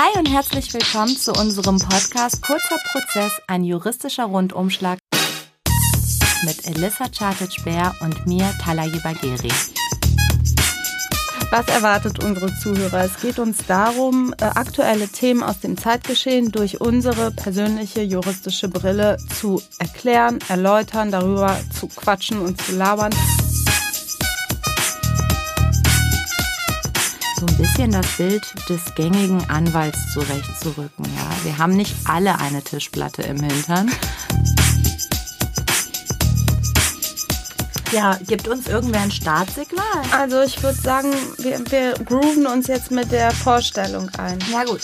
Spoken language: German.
Hi und herzlich willkommen zu unserem Podcast Kurzer Prozess, ein juristischer Rundumschlag mit Elissa Chartic-Bär und mir, Talayi Bagheri. Was erwartet unsere Zuhörer? Es geht uns darum, äh, aktuelle Themen aus dem Zeitgeschehen durch unsere persönliche juristische Brille zu erklären, erläutern, darüber zu quatschen und zu labern. So ein bisschen das Bild des gängigen Anwalts zurechtzurücken. Ja? Wir haben nicht alle eine Tischplatte im Hintern. Ja, gibt uns irgendwer ein Startsignal? Also ich würde sagen, wir, wir grooven uns jetzt mit der Vorstellung ein. Ja gut.